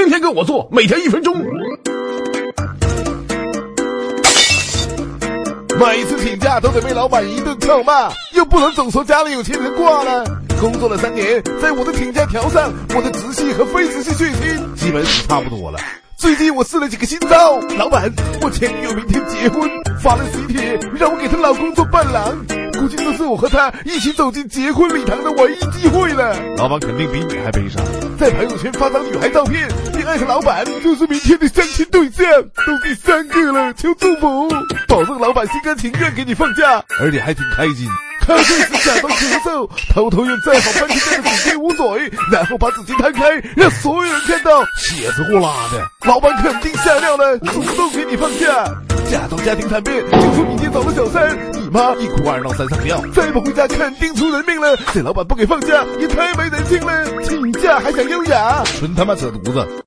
天天跟我做，每天一分钟。每次请假都得被老板一顿臭骂，又不能总说家里有钱人挂了。工作了三年，在我的请假条上，我的直系和非直系血亲基本是差不多了。最近我试了几个新招，老板，我前女友明天结婚，发了喜帖让我给她老公做伴郎，估计这是我和她一起走进结婚礼堂的唯一机会了。老板肯定比你还悲伤，在朋友圈发张女孩照片，并艾特老板，就是明天的相亲对象，都第三个了，求祝福，保证老板心甘情愿给你放假，而且还挺开心。喝醉时假装咳嗽，偷偷用再好番茄酱的纸巾捂嘴，然后把纸巾摊开，让所有人看到，血是呼啦的。老板肯定吓尿了，主动给你放假。假装家庭惨变，就说你爹找了小三，你妈一哭二闹三上吊，再不回家肯定出人命了。这老板不给放假，也太没人性了。请假还想优雅，纯他妈扯犊子。